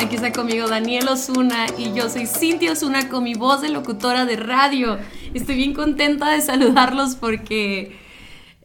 Aquí está conmigo Daniel Osuna y yo soy Cintia Osuna con mi voz de locutora de radio. Estoy bien contenta de saludarlos porque,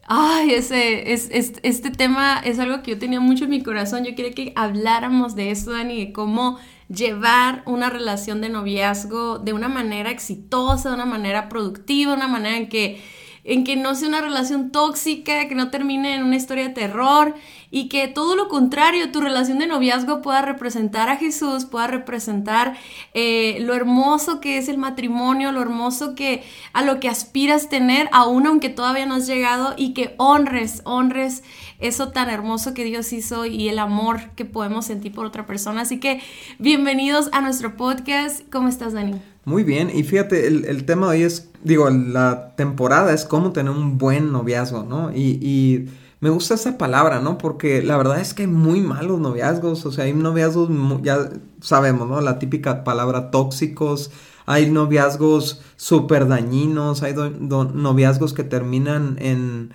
ay, ese, es, este tema es algo que yo tenía mucho en mi corazón. Yo quería que habláramos de eso, Dani, de cómo llevar una relación de noviazgo de una manera exitosa, de una manera productiva, de una manera en que en que no sea una relación tóxica, que no termine en una historia de terror y que todo lo contrario, tu relación de noviazgo pueda representar a Jesús, pueda representar eh, lo hermoso que es el matrimonio, lo hermoso que a lo que aspiras tener, aún aunque todavía no has llegado y que honres, honres eso tan hermoso que Dios hizo y el amor que podemos sentir por otra persona. Así que bienvenidos a nuestro podcast. ¿Cómo estás, Dani? Muy bien, y fíjate, el, tema de hoy es, digo, la temporada es cómo tener un buen noviazgo, ¿no? Y, y, me gusta esa palabra, ¿no? Porque la verdad es que hay muy malos noviazgos, o sea, hay noviazgos, ya sabemos, ¿no? La típica palabra tóxicos, hay noviazgos súper dañinos, hay noviazgos que terminan en,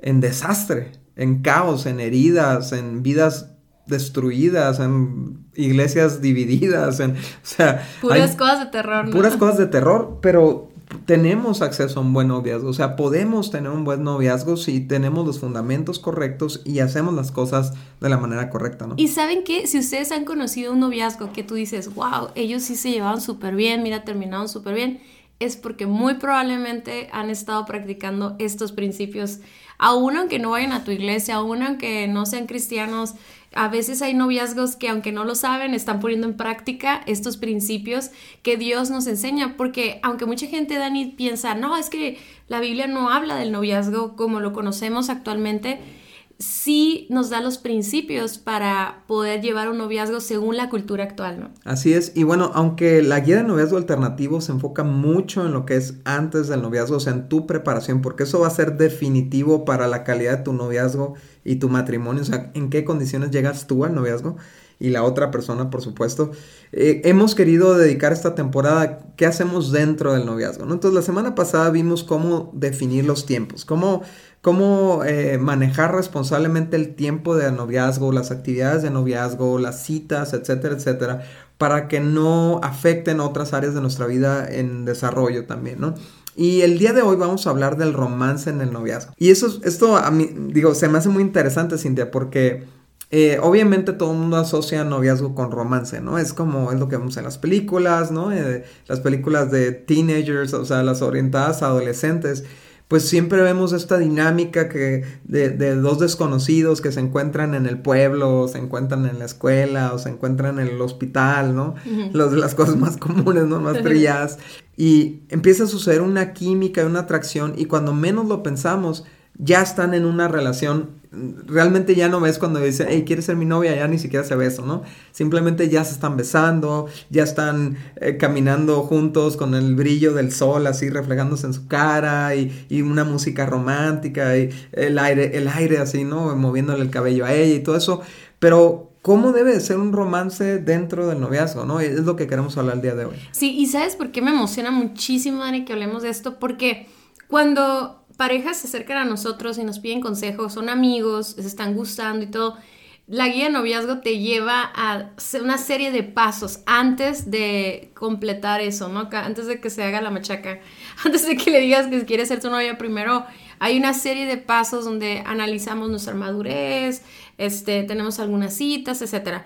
en desastre, en caos, en heridas, en vidas destruidas, en iglesias divididas, en, o sea... Puras cosas de terror, ¿no? Puras cosas de terror, pero tenemos acceso a un buen noviazgo, o sea, podemos tener un buen noviazgo si tenemos los fundamentos correctos y hacemos las cosas de la manera correcta, ¿no? Y saben que si ustedes han conocido un noviazgo que tú dices, wow, ellos sí se llevaban súper bien, mira, terminaron súper bien, es porque muy probablemente han estado practicando estos principios, aún aunque no vayan a tu iglesia, aún aunque no sean cristianos, a veces hay noviazgos que aunque no lo saben, están poniendo en práctica estos principios que Dios nos enseña, porque aunque mucha gente, Dani, piensa, no, es que la Biblia no habla del noviazgo como lo conocemos actualmente, sí nos da los principios para poder llevar un noviazgo según la cultura actual, ¿no? Así es, y bueno, aunque la guía de noviazgo alternativo se enfoca mucho en lo que es antes del noviazgo, o sea, en tu preparación, porque eso va a ser definitivo para la calidad de tu noviazgo y tu matrimonio, o sea, en qué condiciones llegas tú al noviazgo y la otra persona, por supuesto. Eh, hemos querido dedicar esta temporada, ¿qué hacemos dentro del noviazgo? ¿no? Entonces, la semana pasada vimos cómo definir los tiempos, cómo cómo eh, manejar responsablemente el tiempo de noviazgo, las actividades de noviazgo, las citas, etcétera, etcétera, para que no afecten otras áreas de nuestra vida en desarrollo también, ¿no? Y el día de hoy vamos a hablar del romance en el noviazgo. Y eso, esto a mí, digo, se me hace muy interesante, Cintia, porque eh, obviamente todo el mundo asocia noviazgo con romance, ¿no? Es como es lo que vemos en las películas, ¿no? Eh, las películas de teenagers, o sea, las orientadas a adolescentes pues siempre vemos esta dinámica que de, dos desconocidos que se encuentran en el pueblo, se encuentran en la escuela, o se encuentran en el hospital, ¿no? Los, las cosas más comunes, ¿no? Más brilladas. y empieza a suceder una química, una atracción, y cuando menos lo pensamos, ya están en una relación realmente ya no ves cuando dice, hey, ¿quieres ser mi novia? Ya ni siquiera se beso, ¿no? Simplemente ya se están besando, ya están eh, caminando juntos con el brillo del sol así reflejándose en su cara y, y, una música romántica y el aire, el aire así, ¿no? Moviéndole el cabello a ella y todo eso. Pero ¿Cómo debe de ser un romance dentro del noviazgo, no? Es lo que queremos hablar el día de hoy. Sí, y ¿sabes por qué me emociona muchísimo, Dani, que hablemos de esto? Porque cuando parejas se acercan a nosotros y nos piden consejos, son amigos, se están gustando y todo, la guía de noviazgo te lleva a una serie de pasos antes de completar eso, ¿no? Antes de que se haga la machaca, antes de que le digas que quieres ser tu novia, primero hay una serie de pasos donde analizamos nuestra madurez, este, tenemos algunas citas, etc.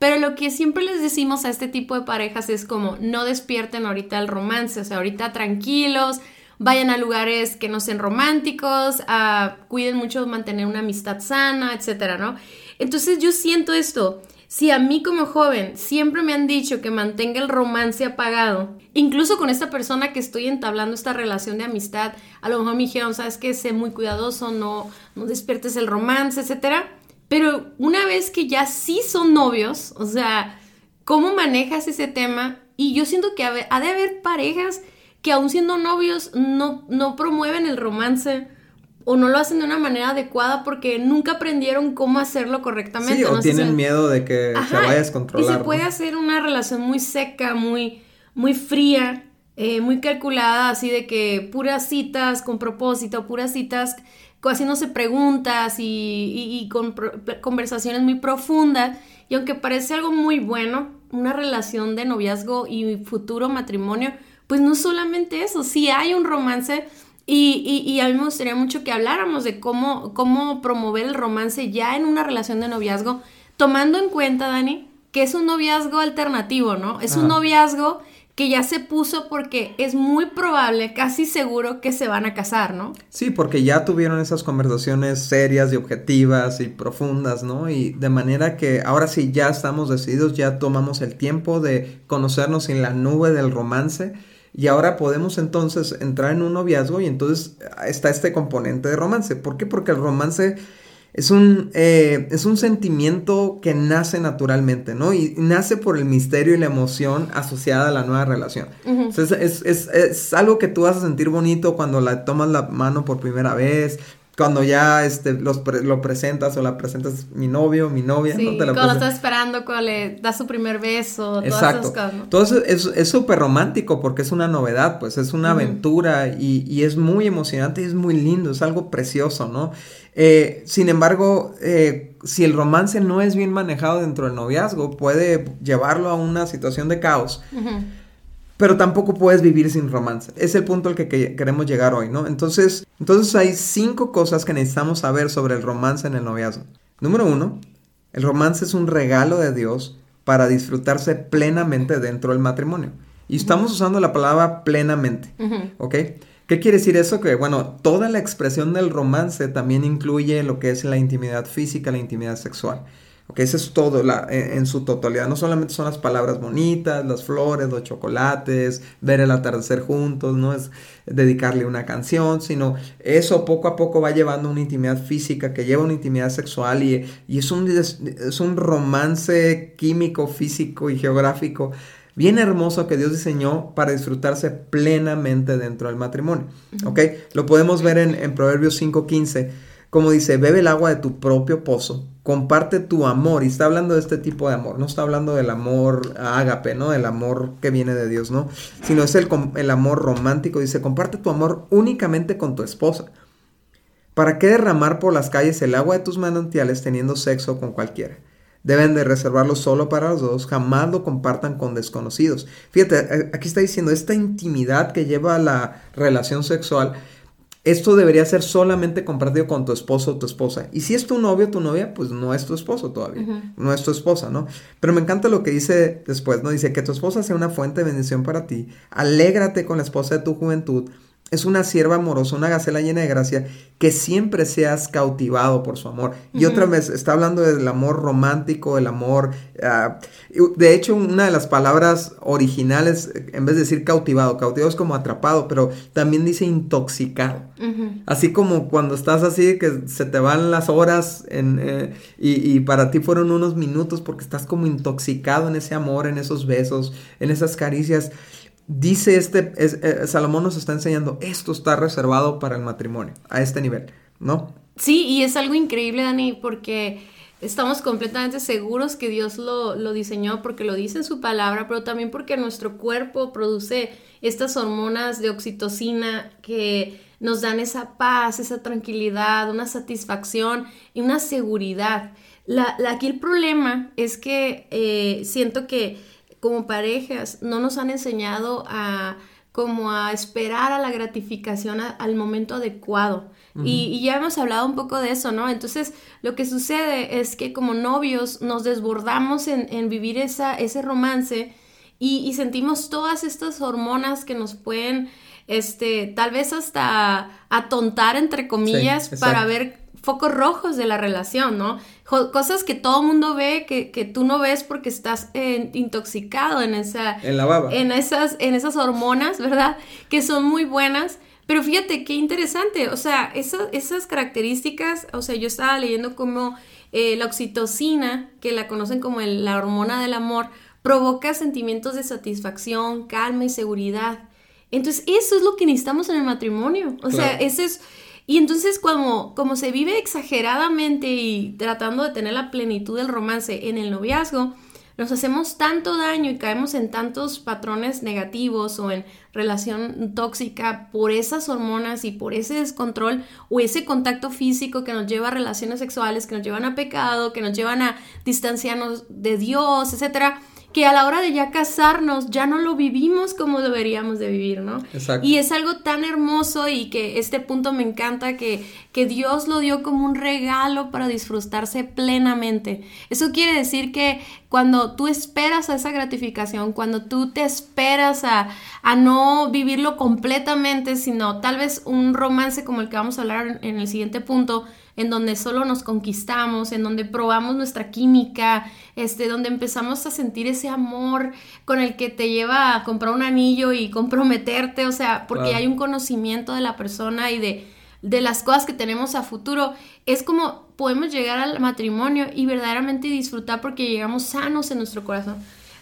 Pero lo que siempre les decimos a este tipo de parejas es como no despierten ahorita el romance, o sea, ahorita tranquilos, vayan a lugares que no sean románticos, cuiden mucho mantener una amistad sana, etcétera, ¿no? Entonces yo siento esto. Si a mí como joven siempre me han dicho que mantenga el romance apagado, incluso con esta persona que estoy entablando esta relación de amistad, a lo mejor me dijeron, sabes que sé muy cuidadoso, no, no despiertes el romance, etcétera. Pero una vez que ya sí son novios, o sea, ¿cómo manejas ese tema? Y yo siento que ha de haber parejas que aún siendo novios no, no promueven el romance o no lo hacen de una manera adecuada porque nunca aprendieron cómo hacerlo correctamente. Sí, o tienen miedo de que se vaya a descontrolar. Y se puede hacer una relación muy seca, muy, muy fría, eh, muy calculada, así de que puras citas con propósito, puras citas haciéndose preguntas y, y, con conversaciones muy profundas. Y aunque parece algo muy bueno, una relación de noviazgo y futuro matrimonio, pues no solamente eso, sí hay un romance y, y, a mí me gustaría mucho que habláramos de cómo, cómo promover el romance ya en una relación de noviazgo, tomando en cuenta, Dani, que es un noviazgo alternativo, ¿no? Es un noviazgo que ya se puso porque es muy probable, casi seguro, que se van a casar, ¿no? Sí, porque ya tuvieron esas conversaciones serias y objetivas y profundas, ¿no? Y de manera que ahora sí ya estamos decididos, ya tomamos el tiempo de conocernos en la nube del romance y ahora podemos entonces entrar en un noviazgo y entonces está este componente de romance. ¿Por qué? Porque el romance es un, eh, es un sentimiento que nace naturalmente, ¿no? Y nace por el misterio y la emoción asociada a la nueva relación. es, es, algo que tú vas a sentir bonito cuando la tomas la mano por primera vez, cuando ya este, los lo presentas o la presentas mi novio, mi novia. Sí, ¿no? cuando estás esperando, cuando le das su primer beso, Exacto. todas esas Todo eso es súper romántico porque es una novedad, pues es una aventura y, y, es muy emocionante y es muy lindo, es algo precioso, ¿no? Eh, sin embargo, eh, si el romance no es bien manejado dentro del noviazgo, puede llevarlo a una situación de caos pero tampoco puedes vivir sin romance. Es el punto al que, queremos llegar hoy, ¿no? Entonces, entonces hay cinco cosas que necesitamos saber sobre el romance en el noviazgo. Número uno, el romance es un regalo de Dios para disfrutarse plenamente dentro del matrimonio. Y estamos usando la palabra plenamente, ¿ok? ¿Qué quiere decir eso? Que, bueno, toda la expresión del romance también incluye lo que es la intimidad física, la intimidad sexual. Ok, eso es todo la, en, su totalidad. No solamente son las palabras bonitas, las flores, los chocolates, ver el atardecer juntos, no es dedicarle una canción, sino eso poco a poco va llevando una intimidad física que lleva una intimidad sexual y, es, un, es un romance químico, físico y geográfico bien hermoso que Dios diseñó para disfrutarse plenamente dentro del matrimonio. ¿Ok? Lo podemos ver en, en Proverbios 5.15 como dice, bebe el agua de tu propio pozo, comparte tu amor, y está hablando de este tipo de amor, no está hablando del amor ágape, ¿no? El amor que viene de Dios, ¿no? Sino es el, el amor romántico, dice, comparte tu amor únicamente con tu esposa. ¿Para qué derramar por las calles el agua de tus manantiales teniendo sexo con cualquiera? Deben de reservarlo solo para los dos, jamás lo compartan con desconocidos. Fíjate, aquí está diciendo, esta intimidad que lleva a la relación sexual esto debería ser solamente compartido con tu esposo o tu esposa. Y si es tu novio o tu novia, pues no es tu esposo todavía, no es tu esposa, ¿no? Pero me encanta lo que dice después, ¿no? Dice que tu esposa sea una fuente de bendición para ti, alégrate con la esposa de tu juventud, es una sierva amorosa, una gacela llena de gracia, que siempre seas cautivado por su amor. Y otra vez, está hablando del amor romántico, el amor... Ah, de hecho, una de las palabras originales, en vez de decir cautivado, cautivado es como atrapado, pero también dice intoxicado. Así como cuando estás así, que se te van las horas en, eh, y, y para ti fueron unos minutos porque estás como intoxicado en ese amor, en esos besos, en esas caricias dice este, eh, Salomón nos está enseñando, esto está reservado para el matrimonio, a este nivel, ¿no? Sí, y es algo increíble, Dani, porque estamos completamente seguros que Dios lo, lo diseñó porque lo dice en su palabra, pero también porque nuestro cuerpo produce estas hormonas de oxitocina que nos dan esa paz, esa tranquilidad, una satisfacción y una seguridad. La, aquí el problema es que eh, siento que como parejas no nos han enseñado a como a esperar a la gratificación al momento adecuado. y, ya hemos hablado un poco de eso, ¿no? Entonces, lo que sucede es que como novios nos desbordamos en, vivir esa, ese romance y, sentimos todas estas hormonas que nos pueden, este, tal vez hasta atontar, entre comillas, para ver focos rojos de la relación, ¿no? Cosas que todo mundo ve, que, que tú no ves porque estás eh, intoxicado en esa... En la baba. En esas, en esas hormonas, ¿verdad? Que son muy buenas. Pero fíjate qué interesante, o sea, esas, esas características, o sea, yo estaba leyendo como eh, la oxitocina, que la conocen como la hormona del amor, provoca sentimientos de satisfacción, calma y seguridad. Entonces, eso es lo que necesitamos en el matrimonio. O sea, ese es... Y entonces como, como se vive exageradamente y tratando de tener la plenitud del romance en el noviazgo, nos hacemos tanto daño y caemos en tantos patrones negativos o en relación tóxica por esas hormonas y por ese descontrol o ese contacto físico que nos lleva a relaciones sexuales, que nos llevan a pecado, que nos llevan a distanciarnos de Dios, etcétera que a la hora de ya casarnos ya no lo vivimos como deberíamos de vivir, ¿no? Exacto. Y es algo tan hermoso y que este punto me encanta que, que Dios lo dio como un regalo para disfrutarse plenamente. Eso quiere decir que cuando tú esperas a esa gratificación, cuando tú te esperas a, a no vivirlo completamente, sino tal vez un romance como el que vamos a hablar en el siguiente punto, en donde solo nos conquistamos, en donde probamos nuestra química, este, donde empezamos a sentir ese amor con el que te lleva a comprar un anillo y comprometerte, o sea, porque hay un conocimiento de la persona y de, de las cosas que tenemos a futuro. Es como podemos llegar al matrimonio y verdaderamente disfrutar porque llegamos sanos en nuestro corazón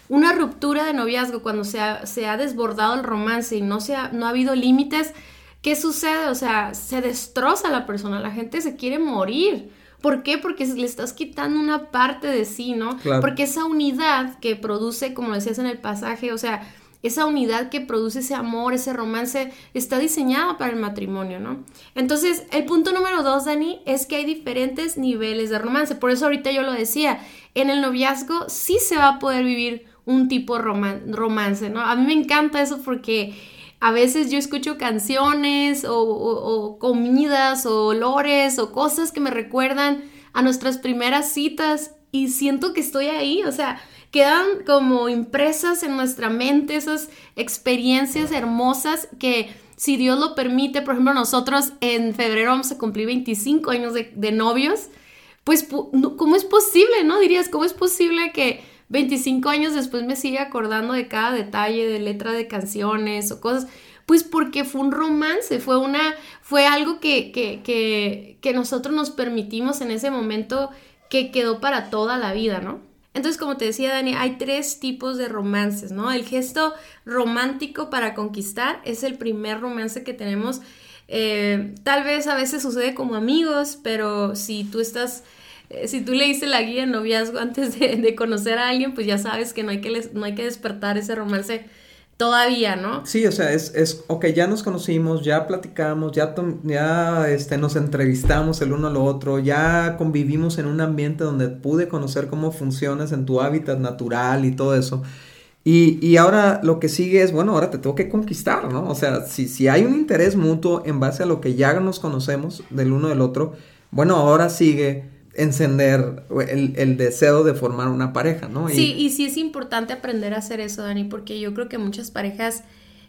una ruptura de noviazgo cuando se ha, se ha desbordado el romance y no, se no ha habido límites, ¿qué sucede? O sea, se destroza la persona, la gente se quiere morir. ¿Por qué? Porque le estás quitando una parte de sí, ¿no? Porque esa unidad que produce, como decías en el pasaje, o sea, esa unidad que produce ese amor, ese romance, está diseñada para el matrimonio, ¿no? Entonces, el punto número dos, Dani, es que hay diferentes niveles de romance. Por eso ahorita yo lo decía, en el noviazgo sí se va a poder vivir un tipo de romance, ¿no? A mí me encanta eso porque a veces yo escucho canciones o, comidas o olores o cosas que me recuerdan a nuestras primeras citas y siento que estoy ahí, o sea, quedan como impresas en nuestra mente esas experiencias hermosas que si Dios lo permite, por ejemplo, nosotros en febrero vamos a cumplir 25 años de, de novios, pues ¿cómo es posible, no? Dirías, ¿cómo es posible que 25 años después me sigue acordando de cada detalle, de letra de canciones o cosas, pues porque fue un romance, fue una, fue algo que, que, que, nosotros nos permitimos en ese momento que quedó para toda la vida, ¿no? Entonces, como te decía Dani, hay tres tipos de romances, ¿no? El gesto romántico para conquistar es el primer romance que tenemos. Eh, tal vez a veces sucede como amigos, pero si tú estás si tú leíste la guía de noviazgo antes de, conocer a alguien, pues ya sabes que no hay que, no hay que despertar ese romance todavía, ¿no? Sí, o sea, es, es, ok, ya nos conocimos, ya platicamos, ya, ya este, nos entrevistamos el uno al otro, ya convivimos en un ambiente donde pude conocer cómo funcionas en tu hábitat natural y todo eso. Y, y, ahora lo que sigue es, bueno, ahora te tengo que conquistar, ¿no? O sea, si, si hay un interés mutuo en base a lo que ya nos conocemos del uno del otro, bueno, ahora sigue encender el, deseo de formar una pareja, ¿no? Sí, y sí es importante aprender a hacer eso, Dani, porque yo creo que muchas parejas,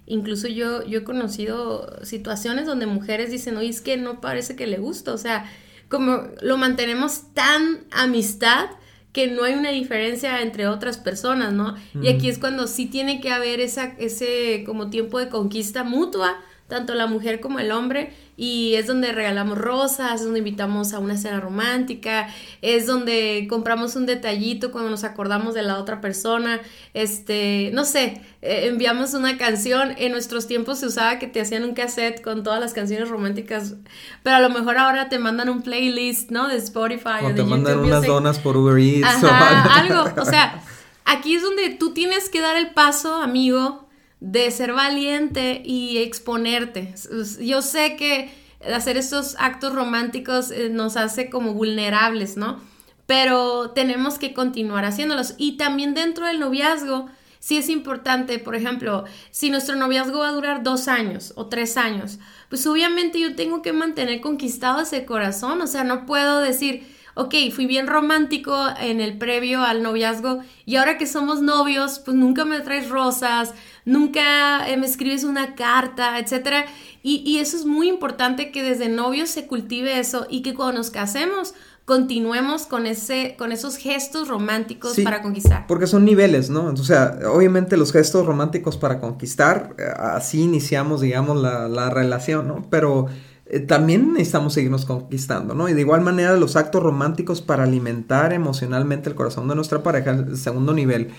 incluso yo, yo he conocido situaciones donde mujeres dicen, oye, es que no parece que le gusta, o sea, como lo mantenemos tan amistad que no hay una diferencia entre otras personas, ¿no? Y aquí es cuando sí tiene que haber esa, ese como tiempo de conquista mutua, tanto la mujer como el hombre, y es donde regalamos rosas, es donde invitamos a una cena romántica, es donde compramos un detallito cuando nos acordamos de la otra persona, este, no sé, eh, enviamos una canción, en nuestros tiempos se usaba que te hacían un cassette con todas las canciones románticas, pero a lo mejor ahora te mandan un playlist, ¿no? De Spotify o, te mandan unas donas por Uber Eats o algo, o sea, aquí es donde tú tienes que dar el paso, amigo, de ser valiente y exponerte. Yo sé que hacer estos actos románticos eh, nos hace como vulnerables, ¿no? Pero tenemos que continuar haciéndolos. Y también dentro del noviazgo, sí es importante, por ejemplo, si nuestro noviazgo va a durar dos años o tres años, pues obviamente yo tengo que mantener conquistado ese corazón, o sea, no puedo decir, ok, fui bien romántico en el previo al noviazgo y ahora que somos novios, pues nunca me traes rosas, nunca eh, me escribes una carta, etc. Y, eso es muy importante que desde novios se cultive eso y que cuando nos casemos continuemos con, ese, con esos gestos románticos para conquistar. Porque son niveles, ¿no? O sea, obviamente los gestos románticos para conquistar, eh, así iniciamos, digamos, la, la relación, ¿no? Pero eh, también necesitamos seguirnos conquistando, ¿no? Y de igual manera los actos románticos para alimentar emocionalmente el corazón de nuestra pareja, el segundo nivel,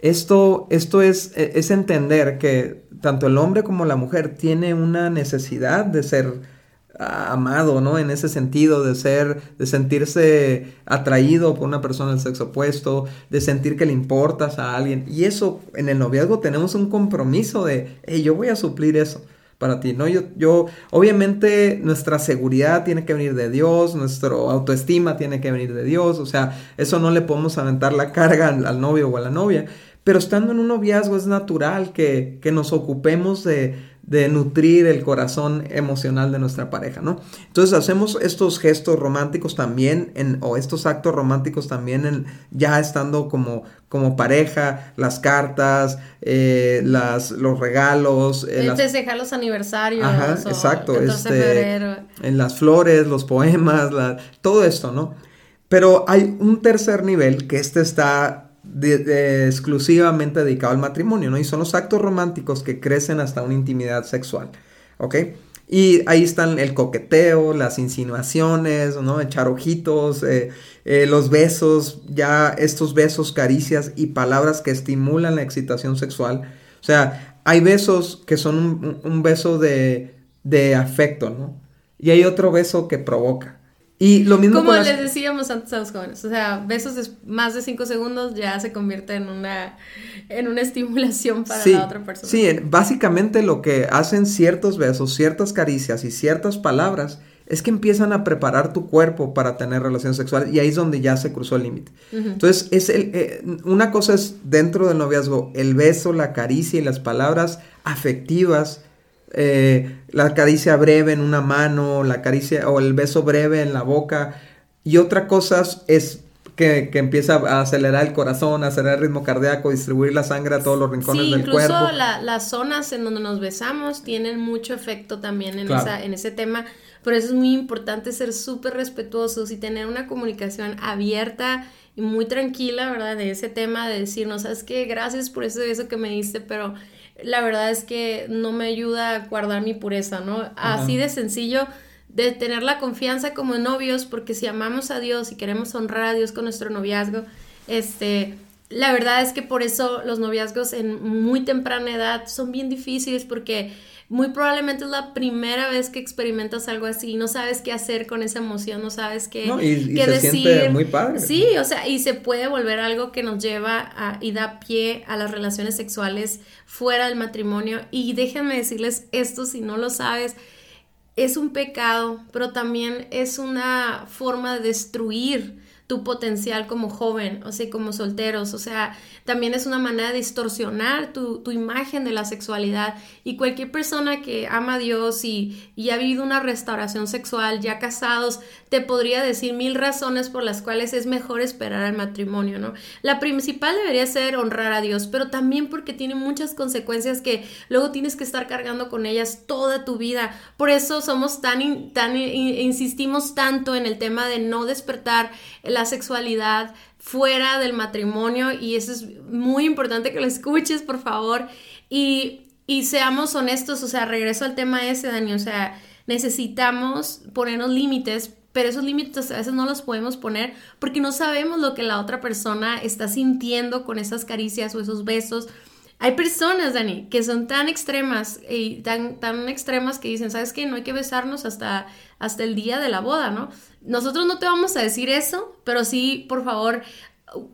Esto, esto es, e, es entender que tanto el hombre como la mujer tiene una necesidad de ser amado, ¿no? En ese sentido, de ser, de sentirse atraído por una persona del sexo opuesto, de sentir que le importas a alguien. Y eso, en el noviazgo tenemos un compromiso de, hey, yo voy a suplir eso para ti, ¿no? Yo, yo, obviamente nuestra seguridad tiene que venir de Dios, nuestra autoestima tiene que venir de Dios, o sea, eso no le podemos aventar la carga al, al novio o a la novia, pero estando en un noviazgo es natural que, que nos ocupemos de, de nutrir el corazón emocional de nuestra pareja, ¿no? Entonces hacemos estos gestos románticos también, en, o estos actos románticos también en, ya estando como, como pareja, las cartas, eh, las, los regalos. Eh, Festejar los aniversarios. Ajá, exacto. Este, en las flores, los poemas, todo esto, ¿no? Pero hay un tercer nivel que este está exclusivamente dedicado al matrimonio, ¿no? Y son los actos románticos que crecen hasta una intimidad sexual, ¿ok? Y ahí están el coqueteo, las insinuaciones, ¿no? Echar ojitos, eh, eh, los besos, ya estos besos, caricias y palabras que estimulan la excitación sexual. O sea, hay besos que son un, beso de, de afecto, ¿no? Y hay otro beso que provoca. Y lo mismo Como les decíamos antes a los jóvenes, o sea, besos de más de 5 segundos ya se convierte en una, en una estimulación para la otra persona. Sí, básicamente lo que hacen ciertos besos, ciertas caricias y ciertas palabras es que empiezan a preparar tu cuerpo para tener relación sexual y ahí es donde ya se cruzó el límite. Entonces, es el, eh, una cosa es dentro del noviazgo el beso, la caricia y las palabras afectivas eh, la caricia breve en una mano, la caricia o el beso breve en la boca. Y otra cosa es que, empieza a acelerar el corazón, a acelerar el ritmo cardíaco, distribuir la sangre a todos los rincones del cuerpo. Incluso las zonas en donde nos besamos tienen mucho efecto también en, esa, en ese tema. Por eso es muy importante ser súper respetuosos y tener una comunicación abierta y muy tranquila, ¿verdad? De ese tema, de decirnos, ¿sabes qué? Gracias por ese beso que me diste, pero la verdad es que no me ayuda a guardar mi pureza, ¿no? Así de sencillo de tener la confianza como novios, porque si amamos a Dios y queremos honrar a Dios con nuestro noviazgo, este, la verdad es que por eso los noviazgos en muy temprana edad son bien difíciles porque muy probablemente es la primera vez que experimentas algo así, no sabes qué hacer con esa emoción, no sabes qué, no, y, se decir. Siente muy padre. Sí, o sea, y se puede volver algo que nos lleva a, y da pie a las relaciones sexuales fuera del matrimonio. Y déjenme decirles esto si no lo sabes. Es un pecado, pero también es una forma de destruir tu potencial como joven, o sea, como solteros, o sea, también es una manera de distorsionar tu, imagen de la sexualidad y cualquier persona que ama a Dios y, y, ha vivido una restauración sexual, ya casados, te podría decir mil razones por las cuales es mejor esperar al matrimonio, ¿no? La principal debería ser honrar a Dios, pero también porque tiene muchas consecuencias que luego tienes que estar cargando con ellas toda tu vida. Por eso somos tan, tan insistimos tanto en el tema de no despertar la sexualidad fuera del matrimonio y eso es muy importante que lo escuches, por favor. Y, y seamos honestos, o sea, regreso al tema ese, Dani, o sea, necesitamos ponernos límites pero esos límites a veces no los podemos poner porque no sabemos lo que la otra persona está sintiendo con esas caricias o esos besos. Hay personas, Dani, que son tan extremas y tan, tan extremas que dicen, ¿sabes qué? No hay que besarnos hasta, hasta el día de la boda, ¿no? Nosotros no te vamos a decir eso, pero sí, por favor,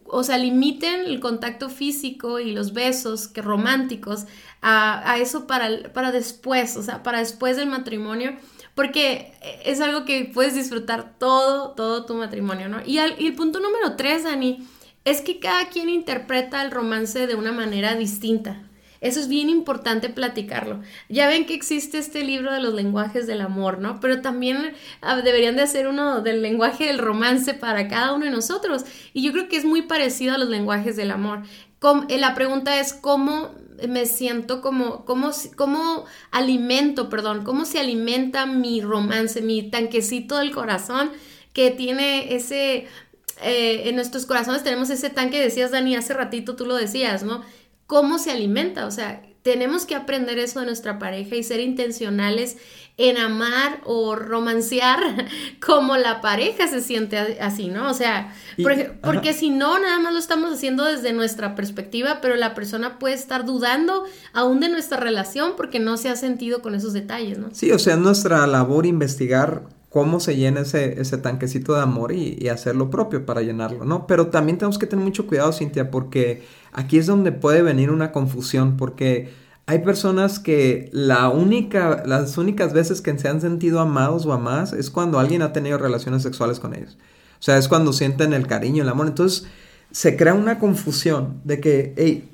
o sea, limiten el contacto físico y los besos que románticos a, eso para, para después, o sea, para después del matrimonio, porque es algo que puedes disfrutar todo, todo tu matrimonio, ¿no? Y, y el punto número tres, Dani, es que cada quien interpreta el romance de una manera distinta. Eso es bien importante platicarlo. Ya ven que existe este libro de los lenguajes del amor, ¿no? Pero también ah, deberían de hacer uno del lenguaje del romance para cada uno de nosotros. Y yo creo que es muy parecido a los lenguajes del amor. Eh, la pregunta es cómo me siento como, cómo, cómo alimento, perdón, cómo se alimenta mi romance, mi tanquecito del corazón que tiene ese, eh, en nuestros corazones tenemos ese tanque, decías Dani hace ratito, tú lo decías, ¿no? cómo se alimenta, o sea, tenemos que aprender eso de nuestra pareja y ser intencionales en amar o romancear como la pareja se siente así, ¿no? O sea, porque, si no, nada más lo estamos haciendo desde nuestra perspectiva, pero la persona puede estar dudando aún de nuestra relación porque no se ha sentido con esos detalles, ¿no? Sí, o sea, nuestra labor investigar cómo se llena ese, ese tanquecito de amor y, hacer lo propio para llenarlo, ¿no? Pero también tenemos que tener mucho cuidado, Cintia, porque aquí es donde puede venir una confusión, porque hay personas que la única, las únicas veces que se han sentido amados o amadas es cuando alguien ha tenido relaciones sexuales con ellos. O sea, es cuando sienten el cariño, el amor. Entonces, se crea una confusión de que, hey,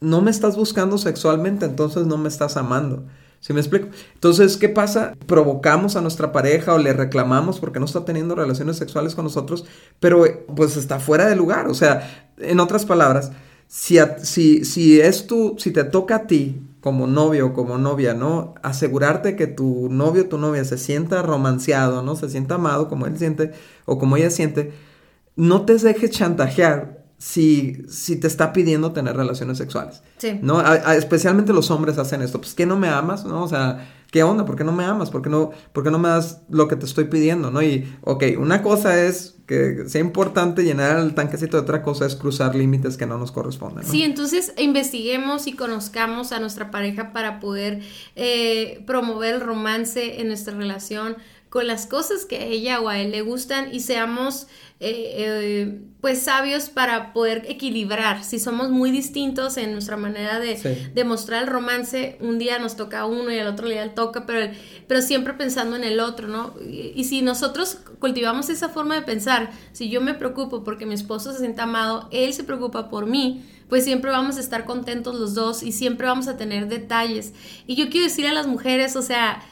no me estás buscando sexualmente, entonces no me estás amando. ¿Sí me explico? Entonces, ¿qué pasa? Provocamos a nuestra pareja o le reclamamos porque no está teniendo relaciones sexuales con nosotros, pero pues está fuera de lugar. O sea, en otras palabras, si, si, si es tu, si te toca a ti como novio o como novia, ¿no? Asegurarte que tu novio o tu novia se sienta romanceado, ¿no? Se sienta amado como él siente o como ella siente. No te dejes chantajear si, si te está pidiendo tener relaciones sexuales. Sí. ¿No? especialmente los hombres hacen esto. Pues que no me amas, ¿no? O sea, ¿qué onda? ¿Por qué no me amas? ¿Por qué no, por no me das lo que te estoy pidiendo? ¿No? Y, ok, una cosa es que sea importante llenar el tanquecito, otra cosa es cruzar límites que no nos corresponden. Sí, entonces investiguemos y conozcamos a nuestra pareja para poder eh, promover el romance en nuestra relación con las cosas que a ella o a él le gustan y seamos eh, eh, pues sabios para poder equilibrar. Si somos muy distintos en nuestra manera de, demostrar el romance, un día nos toca a uno y al otro día le toca, pero, pero siempre pensando en el otro, ¿no? Y, si nosotros cultivamos esa forma de pensar, si yo me preocupo porque mi esposo se sienta amado, él se preocupa por mí, pues siempre vamos a estar contentos los dos y siempre vamos a tener detalles. Y yo quiero decir a las mujeres, o sea,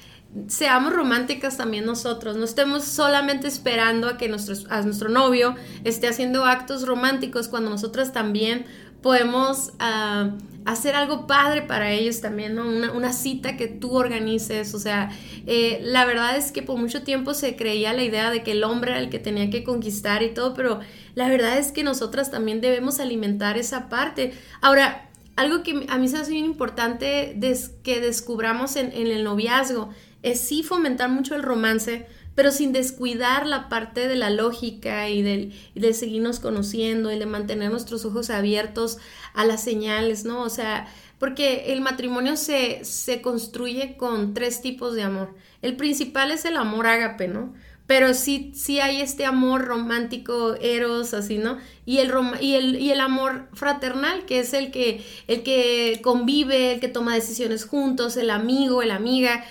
seamos románticas también nosotros, no estemos solamente esperando a que nuestro, a nuestro novio esté haciendo actos románticos cuando nosotras también podemos ah, hacer algo padre para ellos también, ¿no? Una, cita que tú organices, o sea, eh, la verdad es que por mucho tiempo se creía la idea de que el hombre era el que tenía que conquistar y todo, pero la verdad es que nosotras también debemos alimentar esa parte. Ahora, algo que a mí se hace bien importante que descubramos en, en el noviazgo, es sí fomentar mucho el romance, pero sin descuidar la parte de la lógica y, de seguirnos conociendo y de mantener nuestros ojos abiertos a las señales, ¿no? O sea, porque el matrimonio se, se construye con tres tipos de amor. El principal es el amor ágape, ¿no? Pero sí, sí hay este amor romántico, eros, así, ¿no? Y el, y el, y el amor fraternal, que es el que, el que convive, el que toma decisiones juntos, el amigo, la amiga.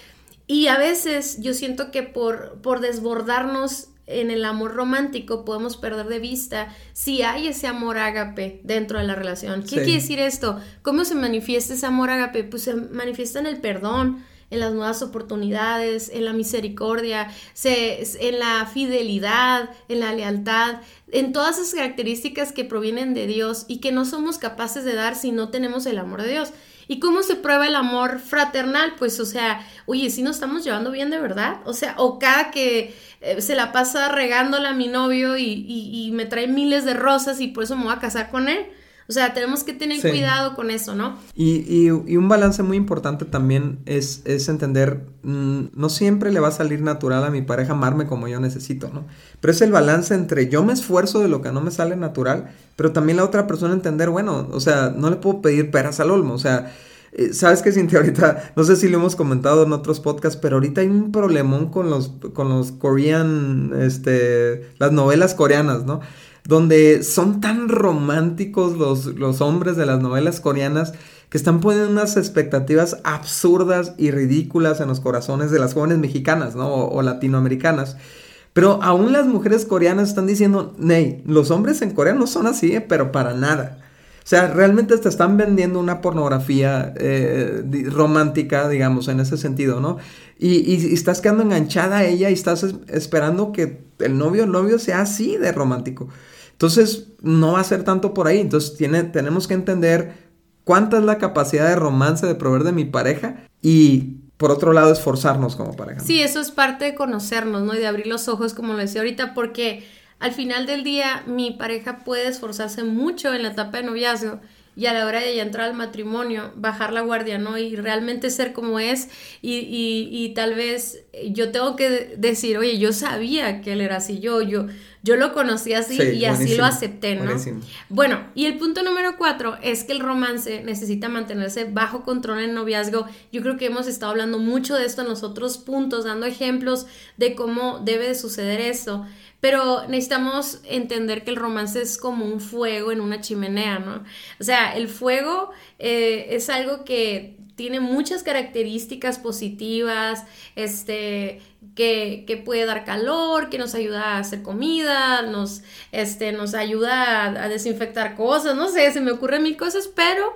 Y a veces yo siento que por, por desbordarnos en el amor romántico podemos perder de vista si hay ese amor ágape dentro de la relación. ¿Qué quiere decir esto? ¿Cómo se manifiesta ese amor ágape? Pues se manifiesta en el perdón, en las nuevas oportunidades, en la misericordia, se, en la fidelidad, en la lealtad, en todas esas características que provienen de Dios y que no somos capaces de dar si no tenemos el amor de Dios. ¿Y cómo se prueba el amor fraternal? Pues, o sea, oye, si nos estamos llevando bien de verdad. O sea, o cada que eh, se la pasa regándola a mi novio y, y, me trae miles de rosas y por eso me voy a casar con él. O sea, tenemos que tener cuidado con eso, ¿no? Y, y, y, un balance muy importante también es, es entender, mm, no siempre le va a salir natural a mi pareja amarme como yo necesito, ¿no? Pero es el balance entre yo me esfuerzo de lo que no me sale natural, pero también la otra persona entender, bueno, o sea, no le puedo pedir peras al olmo, o sea, eh, ¿Sabes qué, Cintia? Ahorita, no sé si lo hemos comentado en otros podcasts, pero ahorita hay un problemón con los, con los corean, este, las novelas coreanas, ¿no? Donde son tan románticos los, los hombres de las novelas coreanas que están poniendo unas expectativas absurdas y ridículas en los corazones de las jóvenes mexicanas, ¿no? O, latinoamericanas. Pero aún las mujeres coreanas están diciendo, Ney, los hombres en Corea no son así, ¿eh? pero para nada. O sea, realmente te están vendiendo una pornografía eh, romántica, digamos, en ese sentido, ¿no? Y, y, estás quedando enganchada a ella y estás esperando que el novio, el novio sea así de romántico. Entonces, no va a ser tanto por ahí. Entonces, tiene, tenemos que entender cuánta es la capacidad de romance de proveer de mi pareja y por otro lado esforzarnos como pareja. Sí, eso es parte de conocernos, ¿no? Y de abrir los ojos, como lo decía ahorita, porque al final del día mi pareja puede esforzarse mucho en la etapa de noviazgo y a la hora de ya entrar al matrimonio, bajar la guardia, ¿no? Y realmente ser como es y, y, y tal vez yo tengo que decir, oye, yo sabía que él era así, yo, yo, yo lo conocí así y así lo acepté, ¿no? Bueno, y el punto número cuatro es que el romance necesita mantenerse bajo control en noviazgo. Yo creo que hemos estado hablando mucho de esto en los otros puntos, dando ejemplos de cómo debe de suceder esto. Pero necesitamos entender que el romance es como un fuego en una chimenea, ¿no? O sea, el fuego eh, es algo que tiene muchas características positivas, este, que, que, puede dar calor, que nos ayuda a hacer comida, nos, este, nos ayuda a, a desinfectar cosas, no sé, se me ocurren mil cosas, pero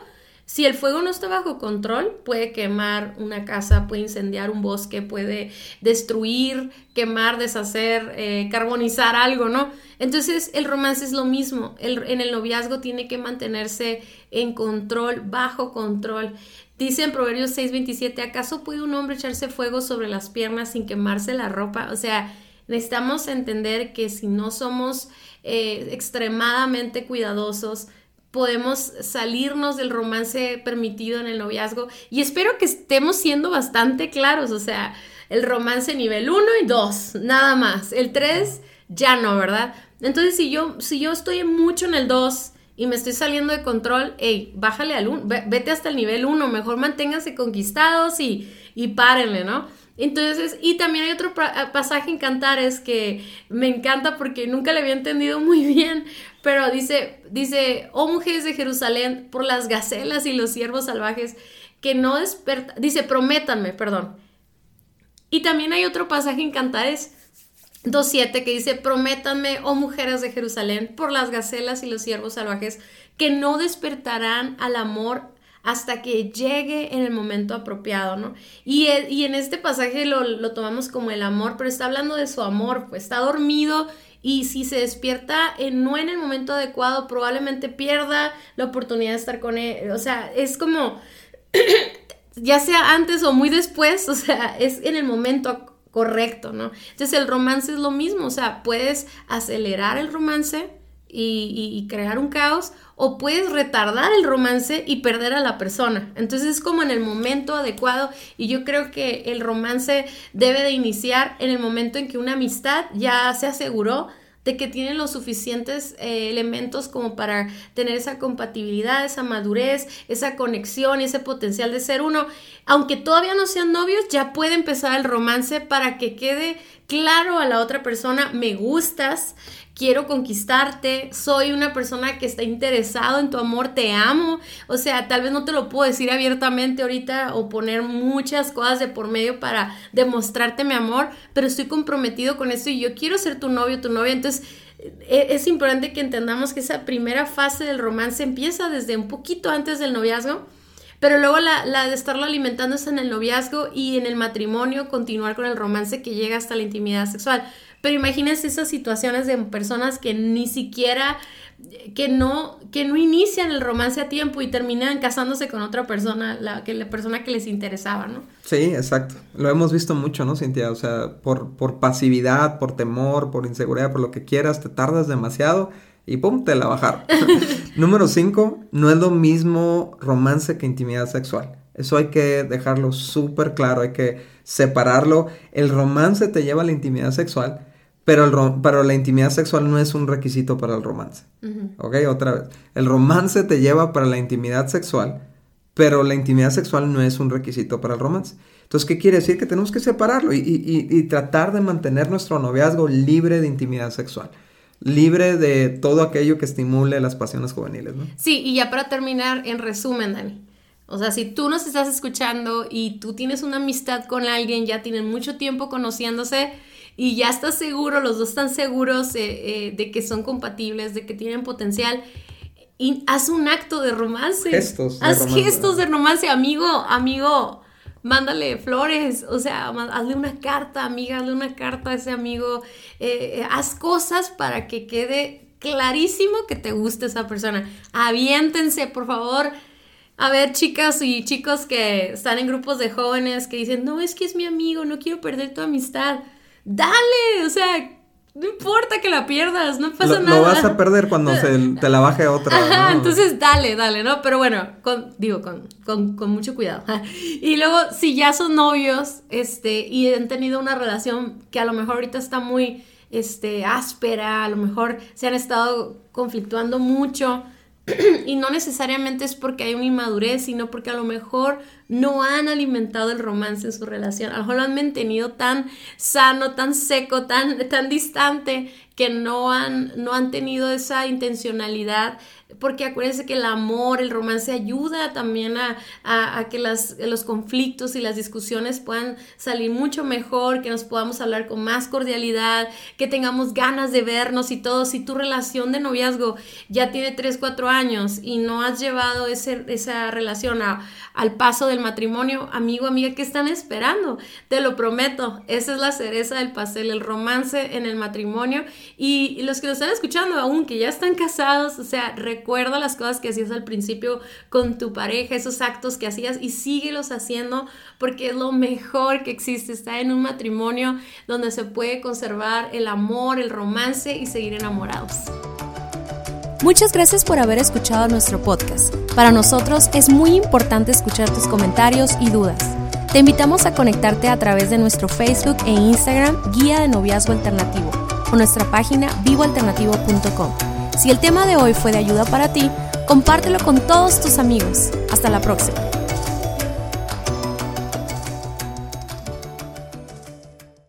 si el fuego no está bajo control, puede quemar una casa, puede incendiar un bosque, puede destruir, quemar, deshacer, eh, carbonizar algo, ¿no? Entonces el romance es lo mismo. en el noviazgo tiene que mantenerse en control, bajo control. Dice en Proverbios 6:27, ¿acaso puede un hombre echarse fuego sobre las piernas sin quemarse la ropa? O sea, necesitamos entender que si no somos eh, extremadamente cuidadosos, podemos salirnos del romance permitido en el noviazgo y espero que estemos siendo bastante claros, o sea, el romance nivel 1 y 2, nada más, el 3 ya no, ¿verdad? Entonces si yo, si yo estoy mucho en el 2 y me estoy saliendo de control, hey, bájale al 1, vete hasta el nivel 1, mejor manténganse conquistados y, y párenle, ¿no? Entonces, y también hay otro pasaje en Cantares que me encanta porque nunca le había entendido muy bien, pero dice, dice, oh mujeres de Jerusalén, por las gacelas y los ciervos salvajes, que no despertan, dice, prométanme, perdón. Y también hay otro pasaje en Cantares 2.7 que dice, prométanme, oh mujeres de Jerusalén, por las gacelas y los ciervos salvajes, que no despertarán al amor hasta que llegue en el momento apropiado, ¿no? Y, y en este pasaje lo, lo, tomamos como el amor, pero está hablando de su amor, pues está dormido y si se despierta no en el momento adecuado, probablemente pierda la oportunidad de estar con él. O sea, es como, ya sea antes o muy después, o sea, es en el momento correcto, ¿no? Entonces el romance es lo mismo, o sea, puedes acelerar el romance y, crear un caos o puedes retardar el romance y perder a la persona. Entonces es como en el momento adecuado y yo creo que el romance debe de iniciar en el momento en que una amistad ya se aseguró de que tiene los suficientes eh, elementos como para tener esa compatibilidad, esa madurez, esa conexión ese potencial de ser uno. Aunque todavía no sean novios, ya puede empezar el romance para que quede claro a la otra persona, me gustas, quiero conquistarte, soy una persona que está interesado en tu amor, te amo. O sea, tal vez no te lo puedo decir abiertamente ahorita o poner muchas cosas de por medio para demostrarte mi amor, pero estoy comprometido con esto y yo quiero ser tu novio, tu novia. Entonces, e, es importante que entendamos que esa primera fase del romance empieza desde un poquito antes del noviazgo. Pero luego la, de estarlo alimentando es en el noviazgo y en el matrimonio continuar con el romance que llega hasta la intimidad sexual. Pero imagínense esas situaciones de personas que ni siquiera, que no, que no inician el romance a tiempo y terminan casándose con otra persona, la, que, la persona que les interesaba, ¿no? Sí, exacto. Lo hemos visto mucho, ¿no, Cintia? O sea, por, por pasividad, por temor, por inseguridad, por lo que quieras, te tardas demasiado y pum, te la bajaron. Número 5, no es lo mismo romance que intimidad sexual. Eso hay que dejarlo súper claro, hay que separarlo. El romance te lleva a la intimidad sexual, pero, el la intimidad sexual no es un requisito para el romance. ¿Ok? Otra vez. El romance te lleva para la intimidad sexual, pero la intimidad sexual no es un requisito para el romance. Entonces, ¿qué quiere decir? Que tenemos que separarlo y, tratar de mantener nuestro noviazgo libre de intimidad sexual libre de todo aquello que estimule las pasiones juveniles, ¿no? Sí, y ya para terminar, en resumen, Dani. O sea, si tú nos estás escuchando y tú tienes una amistad con alguien, ya tienen mucho tiempo conociéndose, y ya estás seguro, los dos están seguros eh, eh, de que son compatibles, de que tienen potencial, y haz un acto de romance. Gestos. De haz romance. gestos de romance, amigo, amigo. Mándale flores, o sea, hazle una carta, amiga, hazle una carta a ese amigo. Eh, haz cosas para que quede clarísimo que te guste esa persona. Aviéntense, por favor. A ver, chicas y chicos que están en grupos de jóvenes que dicen, no, es que es mi amigo, no quiero perder tu amistad dale, o sea, no importa que la pierdas, no pasa lo, nada. Lo vas a perder cuando se, te la baje otra. Ajá, entonces dale, dale, ¿no? Pero bueno, con, digo, con, con, con, mucho cuidado. Y luego, si ya son novios, este, y han tenido una relación que a lo mejor ahorita está muy, este, áspera, a lo mejor se han estado conflictuando mucho, y no necesariamente es porque hay una inmadurez, sino porque a lo mejor no han alimentado el romance en su relación, a lo mejor lo han mantenido tan sano, tan seco, tan, tan distante, que no han, no han tenido esa intencionalidad porque acuérdense que el amor, el romance ayuda también a, a, que las, los conflictos y las discusiones puedan salir mucho mejor, que nos podamos hablar con más cordialidad, que tengamos ganas de vernos y todo. Si tu relación de noviazgo ya tiene 3, 4 años y no has llevado ese, esa relación a, al paso del matrimonio, amigo, amiga, ¿qué están esperando? Te lo prometo, esa es la cereza del pastel, el romance en el matrimonio. Y, los que lo están escuchando aún, que ya están casados, o sea, recuerda las cosas que hacías al principio con tu pareja, esos actos que hacías y síguelos haciendo porque es lo mejor que existe, estar en un matrimonio donde se puede conservar el amor, el romance y seguir enamorados. Muchas gracias por haber escuchado nuestro podcast. Para nosotros es muy importante escuchar tus comentarios y dudas. Te invitamos a conectarte a través de nuestro Facebook e Instagram Guía de Noviazgo Alternativo o nuestra página vivoalternativo.com. Si el tema de hoy fue de ayuda para ti, compártelo con todos tus amigos. Hasta la próxima.